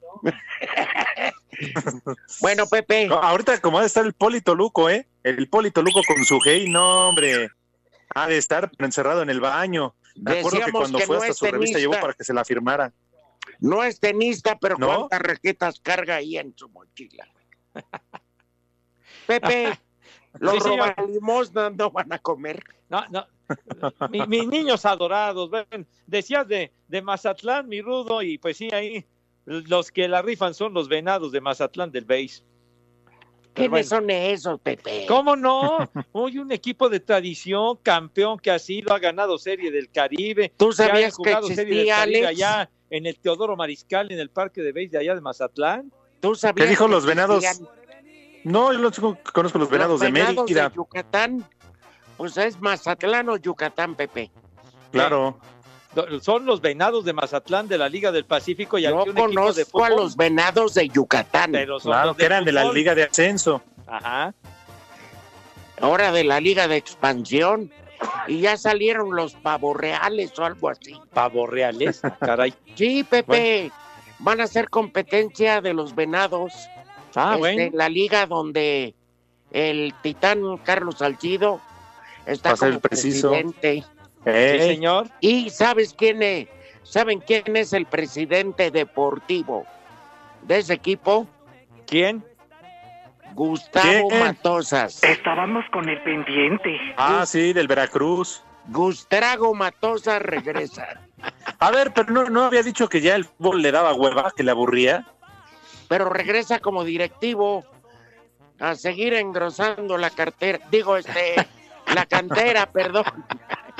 Bueno, Pepe. ahorita como ha de estar el Polito Luco, ¿eh? El Polito Luco con su hey, no, hombre. Ha de estar encerrado en el baño. Me acuerdo que cuando que fue no hasta su revista llevó para que se la firmara. No es tenista, pero ¿No? cuántas raquetas carga ahí en su mochila. Pepe, los Sí, robalimosnas no van a comer. No, no. Mi- mis niños adorados, ven, decías de, de Mazatlán, mi rudo, y pues sí, ahí los que la rifan son los venados de Mazatlán del BASE. ¿Quiénes bueno. son esos, Pepe? ¿Cómo no? Hoy un equipo de tradición, campeón que ha sido, ha ganado Serie del Caribe. ¿Tú sabías que jugado Serie del existía, Caribe Alex? allá en el Teodoro Mariscal, en el parque de béis de allá de Mazatlán. ¿Tú sabías ¿Qué dijo que los venados? existían No, yo los conozco los venados de venados Mérida. de Yucatán? Pues es Mazatlán o Yucatán, Pepe. Claro. Son los venados de Mazatlán de la Liga del Pacífico y Yo aquí un equipo de conozco a fútbol, los venados de Yucatán. pero son Claro, los que eran de la fútbol. Liga de Ascenso. Ajá. Ahora de la Liga de Expansión. Y ya salieron los pavorreales o algo así. Pavos reales, caray. Sí, Pepe. Van a hacer competencia de los venados. Ah, Este, bueno. La liga donde el titán Carlos Salcido está ser como preciso. presidente. Sí, Eh, señor. ¿Y sabes quién es? ¿Saben quién es el presidente deportivo de ese equipo? ¿Quién? Gustavo ¿Quién? Matosas. Estábamos con el pendiente. Ah, sí, del Veracruz. Gustavo Matosas regresa. A ver, pero no, no había dicho que ya el fútbol le daba hueva, que le aburría. pero regresa como directivo a seguir engrosando la cartera, digo, este, la cantera, perdón.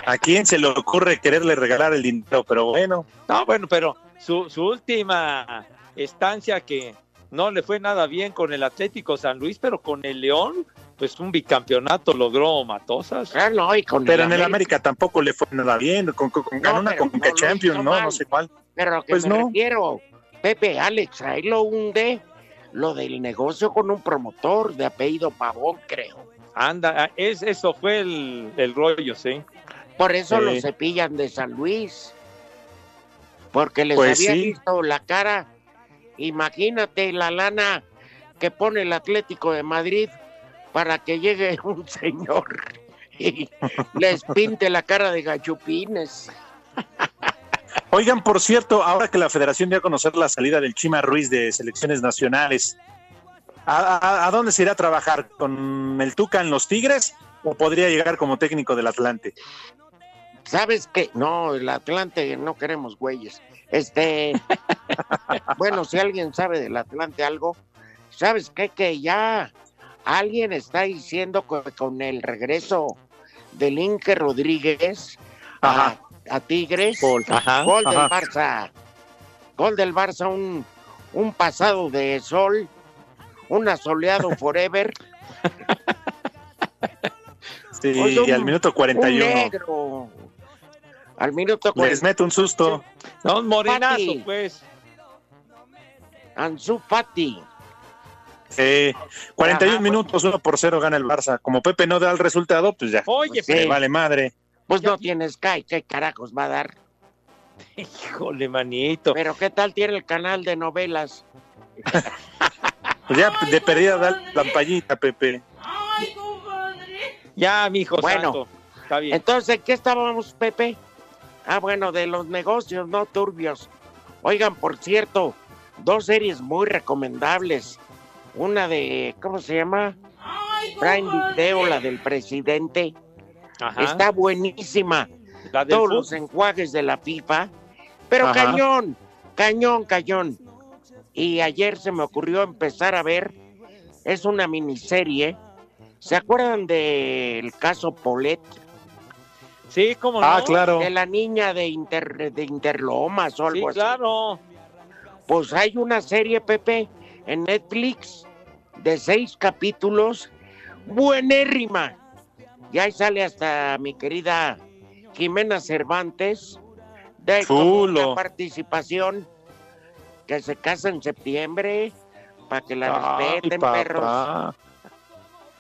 ¿A quién se le ocurre quererle regalar el dinero? Pero bueno, No, bueno, pero su, su última estancia que no le fue nada bien con el Atlético San Luis, pero con el León, pues un bicampeonato logró Matosas. Ah, no, y con pero en el América tampoco le fue nada bien. Con, con- con- ganó una Conca no Champions, no, mal. no sé cuál. Pero lo que Pues me no. refiero, Pepe, Alex, ahí lo hunde lo del negocio con un promotor de apellido Pavón, creo. Anda, es, eso fue el, el rollo, sí. Por eso Sí. lo cepillan de San Luis. Porque les Pues había sí. visto la cara. Imagínate la lana que pone el Atlético de Madrid para que llegue un señor y les pinte la cara de gachupines. Oigan, por cierto, ahora que la federación dio a conocer la salida del Chima Ruiz de selecciones nacionales, ¿a, a- a dónde se irá a trabajar? ¿Con el Tuca en los Tigres o podría llegar como técnico del Atlante. ¿Sabes qué? No, el Atlante no queremos güeyes. Este, bueno, si alguien sabe del Atlante algo, ¿sabes qué? Que ya alguien está diciendo que con el regreso del Inque Rodríguez a, a Tigres, Gol. Ajá, gol del. Barça, gol del Barça, un, un pasado de sol, un asoleado forever. Sí, y al un- minuto Un 41 negro. Al minuto les 41. mete un susto. No, un morenazo, Fati. pues. Ansu Fati. Eh, 41 Ajá, minutos, 1 por 0 gana el Barça. Como Pepe no da el resultado, pues ya. Oye, Sí. le vale madre. Pues no tiene Sky, ¿qué carajos va a dar? Híjole, manito. Pero ¿qué tal tiene el canal de novelas? Pues ya de perdida da la pampallita, Pepe. Ya, mijo Bueno. santo. Está bien. Entonces, ¿qué estábamos, Pepe? Ah, bueno, de los negocios no turbios. Oigan, por cierto, dos series muy recomendables. Una de, ¿cómo se llama? Prime Video, la del presidente. Ajá. Está buenísima. La Todos los enjuagues de la FIFA. Pero Ajá. cañón, cañón, cañón. Y ayer se me ocurrió empezar a ver, es una miniserie. ¿Se acuerdan del caso Polet? Sí, cómo no. Ah, claro. De la niña de, Inter, de Interlomas o Sí, algo así. claro. Pues hay una serie, Pepe, en Netflix de seis capítulos, buenérrima. Y ahí sale hasta mi querida Jimena Cervantes, de como Chulo. una participación que se casa en septiembre, para que la Ay, respeten, papá. perros.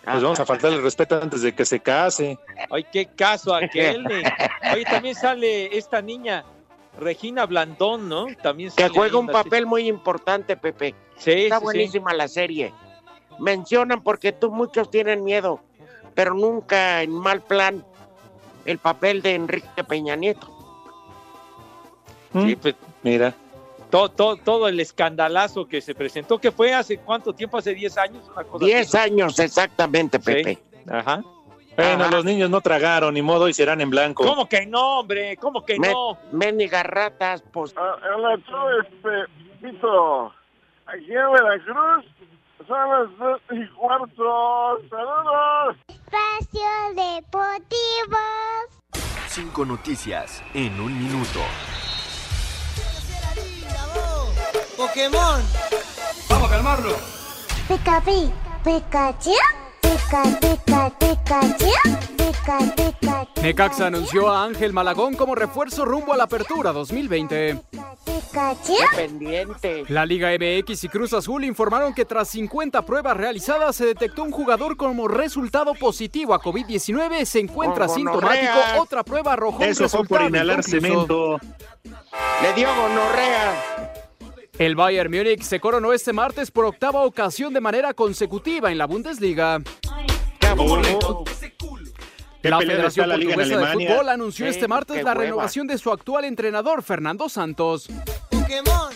Pues vamos a faltarle el respeto antes de que se case. Ay, qué caso aquel. Oye, también sale esta niña, Regina Blandón, ¿no? También Que sale juega ahí un papel muy importante, Pepe. Sí, Está sí, sí. buenísima la serie. Mencionan porque tú muchos tienen miedo, pero nunca en mal plan el papel de Enrique Peña Nieto. Sí, pues, Mira. Todo, todo, todo el escandalazo que se presentó, que fue hace cuánto tiempo, hace 10 años, una cosa Diez así, años exactamente. Pepe. Sí. Ajá. Bueno, Ajá. los niños no tragaron, ni modo, y serán en blanco. ¿Cómo que no, hombre? ¿Cómo que Me- no? Mendigas ratas, pues Ah, Hola, tú, este, Pito. Aquí en Veracruz son las dos y cuarto. ¡Saludos! Espacio Deportivo. Cinco noticias en un minuto. Pokémon. Vamos a calmarlo. Pika, Pika, Pikachu, Pika, Pikachu. Necaxa anunció a Ángel Malagón como refuerzo rumbo a la apertura 2020. Pikachu. qué pendiente. La Liga MX y Cruz Azul informaron que tras 50 pruebas realizadas se detectó un jugador como resultado positivo a COVID-19. Se encuentra Con sintomático. gonorrea. Otra prueba arrojó un Eso fue por inhalar cemento. Le dio gonorrea. El Bayern Múnich se coronó este martes por octava ocasión de manera consecutiva en la Bundesliga. Qué bonito. Qué La Federación la Portuguesa de Alemania. Fútbol anunció Sí, este martes la renovación de su actual entrenador, Fernando Santos. Pokémon.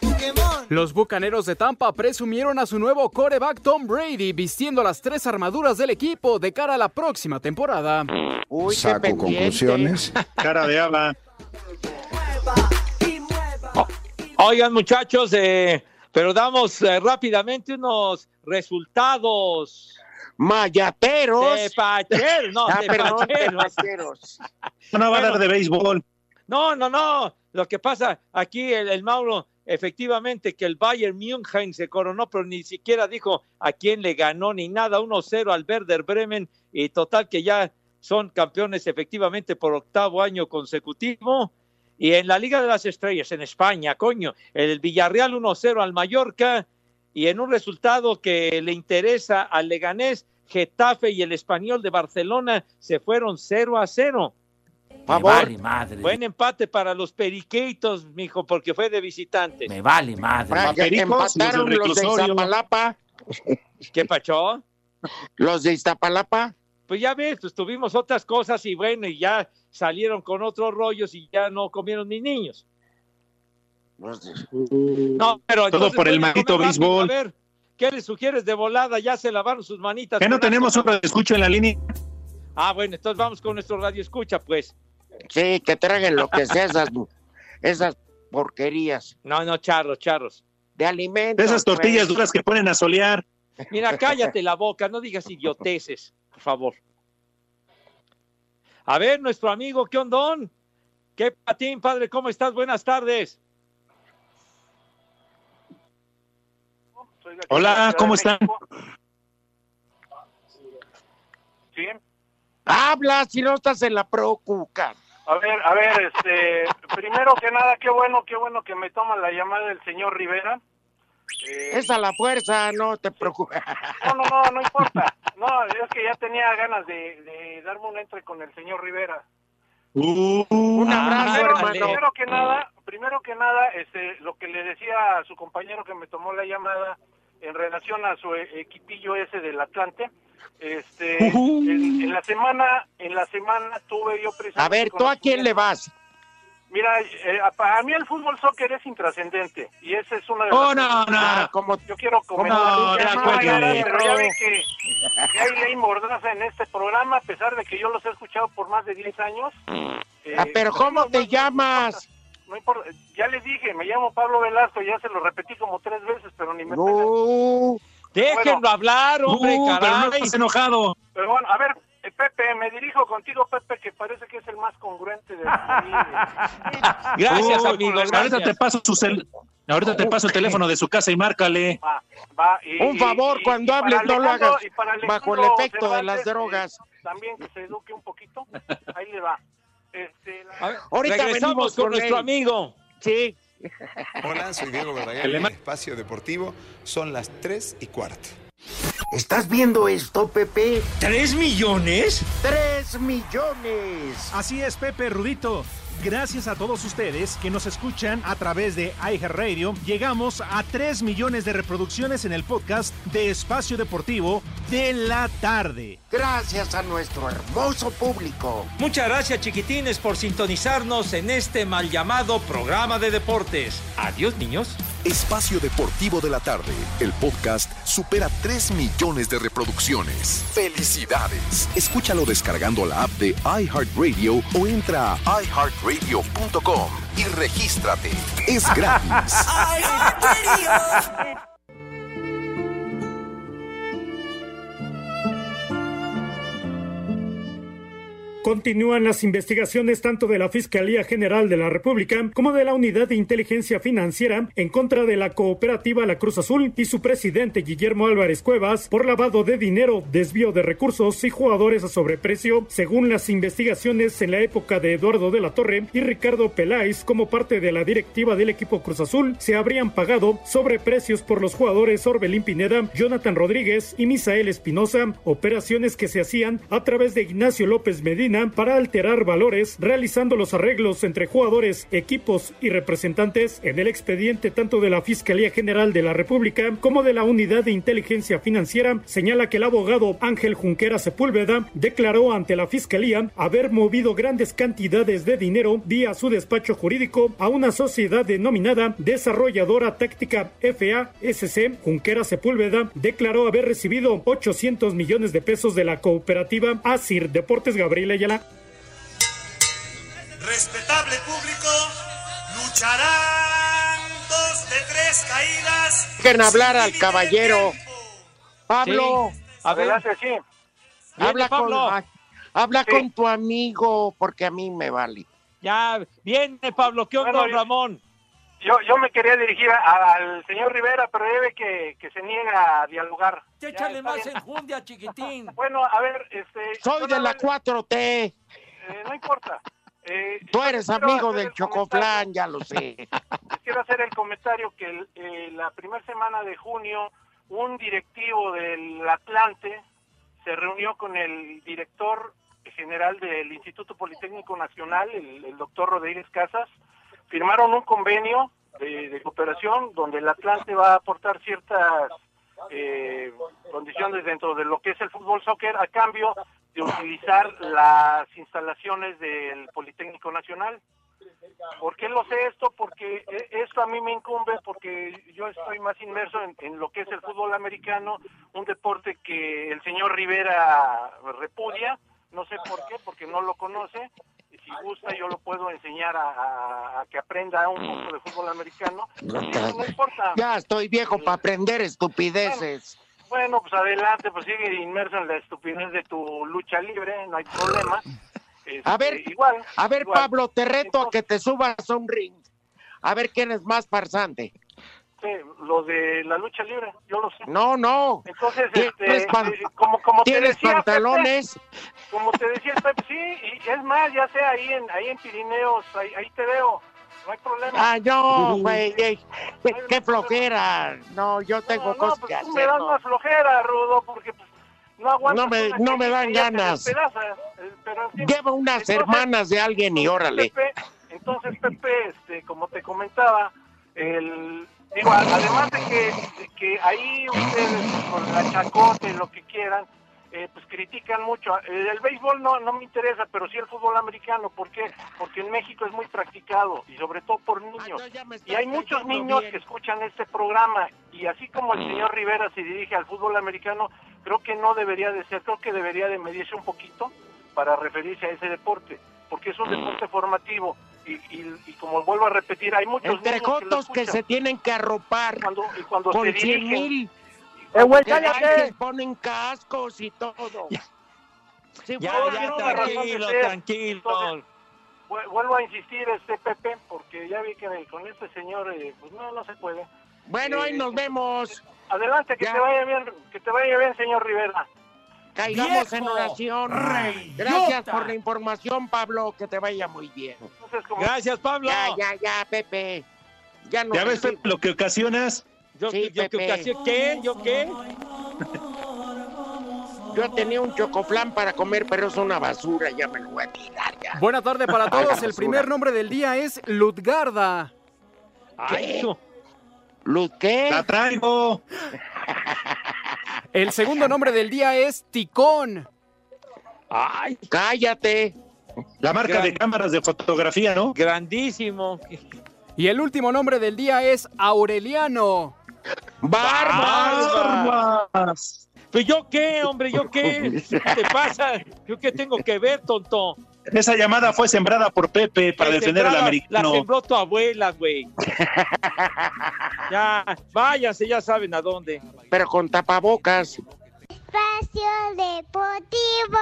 Pokémon. Los Bucaneros de Tampa presumieron a su nuevo coreback Tom Brady vistiendo las tres armaduras del equipo de cara a la próxima temporada. Uy, qué Saco pendiente. conclusiones. Cara de haba. Oigan, muchachos, eh, pero damos eh, rápidamente unos resultados Mayateros. de Pacheros. No, ah, de perdón, Pacheros. pacheros. No va a dar de béisbol. No, no, no. Lo que pasa aquí, el, el Mauro, efectivamente, que el Bayern München se coronó, pero ni siquiera dijo a quién le ganó ni nada. 1-0 al Werder Bremen y total que ya son campeones efectivamente por octavo año consecutivo. Y en la Liga de las Estrellas, en España, coño, el Villarreal 1-0 al Mallorca y en un resultado que le interesa al Leganés, Getafe y el Español de Barcelona se fueron 0 a 0. Me Favor. vale madre. Buen empate para los periquitos, mijo, porque fue de visitante. Me vale madre. Pericos, empataron los de. Iztapalapa. ¿Qué pachó? Los de Iztapalapa. Pues ya ves, pues tuvimos otras cosas y bueno, y ya salieron con otros rollos y ya no comieron mis niños. Los de- No, pero Todo por el maldito béisbol. A ver, ¿qué les sugieres de volada? Ya se lavaron sus manitas. ¿Que no tenemos asco. un escucho en la línea? Ah, bueno, entonces vamos con nuestro radio escucha, pues. Sí, que traigan lo que sea esas, esas porquerías. No, no, charros, charros. De alimentos. Esas tortillas güey. duras que ponen a solear. Mira, cállate la boca, no digas idioteces, por favor. A ver, nuestro amigo, ¿qué ondón? ¿Qué patín, padre? ¿Cómo estás? Buenas tardes. Hola, ¿cómo están? Sí. Habla si no estás en la pro, Cuca. A ver, a ver, este, primero que nada, qué bueno, qué bueno que me toma la llamada del señor Rivera. Eh, Es a la fuerza, no te preocupes. No, no, no, no importa. No, es que ya tenía ganas de, de darme un entre con el señor Rivera. Un abrazo, primero, hermano. primero que nada, primero que nada, este, lo que le decía a su compañero que me tomó la llamada en relación a su e- equipillo ese del Atlante, este, en, en la semana, en la semana tuve yo precisamente A ver, ¿tú a quién le vas? Mira, eh, a- para mí el fútbol soccer es intrascendente y ese es una de Oh, las no, cosas no. que como yo quiero comentar. No, Ya ya no, ya, pero ya ve que, que hay ley mordaza en este programa, a pesar de que yo los he escuchado por más de 10 años. Eh, Ah, pero ¿cómo no, te no, no llamas? No importa, ya les dije, me llamo Pablo Velasco, ya se lo repetí como tres veces, pero ni me... No. Déjenlo hablar, hombre, Uh, pero no estás enojado. Pero bueno, a ver, Pepe, me dirijo contigo, Pepe, que parece que es el más congruente de Gracias, Uh, amigo, Ahorita gracias. te paso su cel- Ahorita te paso el teléfono de su casa y márcale. Va, va, y- Un favor, y- cuando y hables no lo hagas bajo el efecto de las drogas. eh, también que se eduque un poquito. Ahí le va. Este, la- ver, Ahorita regresamos venimos con con nuestro amigo. Sí. Hola, soy Diego Verdaguer el espacio deportivo. Son las 3 y cuarto. ¿Estás viendo esto, Pepe? ¿Tres millones? ¡Tres millones! Así es, Pepe Rudito. Gracias a todos ustedes que nos escuchan a través de iHeartRadio, llegamos a 3 millones de reproducciones en el podcast de Espacio Deportivo de la tarde. Gracias a nuestro hermoso público. Muchas gracias, chiquitines, por sintonizarnos en este mal llamado programa de deportes. Adiós, niños. Espacio Deportivo de la Tarde, el podcast supera 3 millones de reproducciones. ¡Felicidades! Escúchalo descargando la app de iHeartRadio o entra a iHeartRadio.com y regístrate. Es gratis. Continúan las investigaciones tanto de la Fiscalía General de la República como de la Unidad de Inteligencia Financiera en contra de la cooperativa La Cruz Azul y su presidente Guillermo Álvarez Cuevas por lavado de dinero, desvío de recursos y jugadores a sobreprecio, según las investigaciones en la época de Eduardo de la Torre y Ricardo Peláez como parte de la directiva del equipo Cruz Azul, se habrían pagado sobreprecios por los jugadores Orbelín Pineda, Jonathan Rodríguez y Misael Espinosa, operaciones que se hacían a través de Ignacio López Medina para alterar valores, realizando los arreglos entre jugadores, equipos y representantes en el expediente tanto de la Fiscalía General de la República como de la Unidad de Inteligencia Financiera, señala que el abogado Ángel Junquera Sepúlveda declaró ante la Fiscalía haber movido grandes cantidades de dinero vía su despacho jurídico a una sociedad denominada Desarrolladora Táctica FASC. Junquera Sepúlveda declaró haber recibido 800 millones de pesos de la cooperativa Asir Deportes Gabriela Respetable público, lucharán dos de tres caídas. Dejen hablar al caballero. Pablo, Sí. Adelante, sí. habla, con, Pablo. ay, habla Sí. con tu amigo, porque a mí me vale. ya, viene Pablo, ¿qué onda, Bueno, yo- Ramón? Yo, yo me quería dirigir a- al señor Rivera, pero ve que, que se niega a dialogar. Échale más bien. enjundia, chiquitín. Bueno, a ver, este... Soy de la 4T. Eh, no importa. Eh, Tú eres amigo del el Chocoflán, ya lo sé. Les quiero hacer el comentario que el- eh, la primera semana de junio un directivo del Atlante se reunió con el director general del Instituto Politécnico Nacional, el, el doctor Rodríguez Casas, firmaron un convenio de, cooperación donde el Atlante va a aportar ciertas eh, condiciones dentro de lo que es el fútbol soccer a cambio de utilizar las instalaciones del Politécnico Nacional. ¿Por qué lo sé esto? Porque eh, esto a mí me incumbe porque yo estoy más inmerso en lo que es el fútbol americano, un deporte que el señor Rivera repudia. no sé por qué, porque no lo conoce. Si gusta, yo lo puedo enseñar a, a- a que aprenda un poco de fútbol americano. No importa. Ya estoy viejo para aprender estupideces. Bueno, pues adelante, pues sigue inmerso en la estupidez de tu lucha libre, no hay problema. Este, A ver, igual. a ver, igual. Pablo, te reto a que te subas a un ring. A ver quién es más farsante. Sí, lo de la lucha libre, yo lo sé. No, no. Entonces, ¿Tienes este, eh, como, como te ¿Tienes decía, pantalones? Pepe, como te decía el Pepe, sí, y es más, ya sea ahí en, ahí en Pirineos, ahí, ahí te veo, no hay problema. Ah, no, güey. Qué, qué flojera. No, yo tengo no, cosas pues que tú me hacer. das no. más flojera, Rudo, porque pues, no aguantas. No me- no me dan ganas. despedazas, eh, pero fin. Lleva unas Entonces, hermanas de alguien y órale. Pepe, entonces, Pepe, este, como te comentaba, el, digo, además de que, de que ahí ustedes con la chacota y lo que quieran, eh, pues critican mucho. Eh, El, béisbol no, no me interesa, pero sí el fútbol americano. ¿Por qué? Porque en México es muy practicado y sobre todo por niños. Y hay muchos niños que escuchan este programa y así como el señor Rivera se dirige al fútbol americano, creo que no debería de ser, creo que debería de medirse un poquito para referirse a ese deporte, porque es un deporte formativo y, y, y como vuelvo a repetir, hay muchos Entre niños que se tienen que arropar cuando, y cuando con se 100 dirigen. mil. Eh, güey, cállate. ponen cascos y todo. Sí, Ya, bueno, ya, de tranquilo, tranquilo. Entonces, vuelvo a insistir, este Pepe, porque ya vi que con este señor, eh, pues no, no se puede. Bueno, ahí Eh, nos vemos. Adelante, que Ya. te vaya bien, que te vaya bien, señor Rivera. Caigamos en oración. rey, Gracias idiota. por la información, Pablo. Que te vaya muy bien. Gracias, Pablo. Ya, ya, ya, Pepe. Ya no ¿Ya ves, Pepe, lo que ocasionas? Yo, Sí, yo que Pepe. ocasión- ¿Qué? ¿Yo qué? Yo tenía un chocoflán para comer, pero es una basura. Ya me lo voy a tirar. Ya. Buena tarde para todos. El primer nombre del día es Ludgarda. Ay, hijo. ¿Luz qué? La traigo. El segundo nombre del día es Ticón. Ay, Cállate. La marca de cámaras de fotografía, ¿no? grandísimo. Y el último nombre del día es Aureliano. ¡Barba! Barbas. Pues yo qué, hombre, yo qué. ¿Qué te pasa? ¿Yo qué tengo que ver, tonto? Esa llamada fue sembrada por Pepe para Que defender al americano. La sembró tu abuela, güey. ya, váyanse, ya saben a dónde. Pero con tapabocas. Espacio Deportivo.